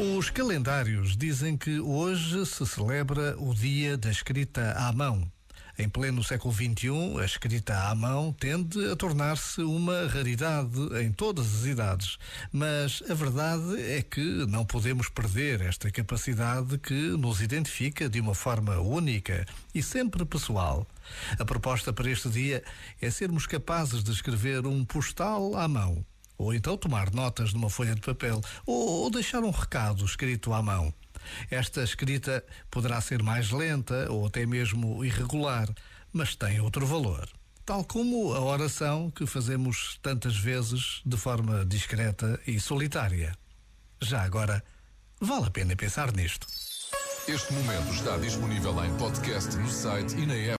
Os calendários dizem que hoje se celebra o Dia da Escrita à Mão. Em pleno século XXI, a escrita à mão tende a tornar-se uma raridade em todas as idades. Mas a verdade é que não podemos perder esta capacidade que nos identifica de uma forma única e sempre pessoal. A proposta para este dia é sermos capazes de escrever um postal à mão ou então tomar notas numa folha de papel, ou, ou deixar um recado escrito à mão. Esta escrita poderá ser mais lenta ou até mesmo irregular, mas tem outro valor. Tal como a oração que fazemos tantas vezes de forma discreta e solitária. Já agora, vale a pena pensar nisto. Este momento está disponível em podcast no site e na app.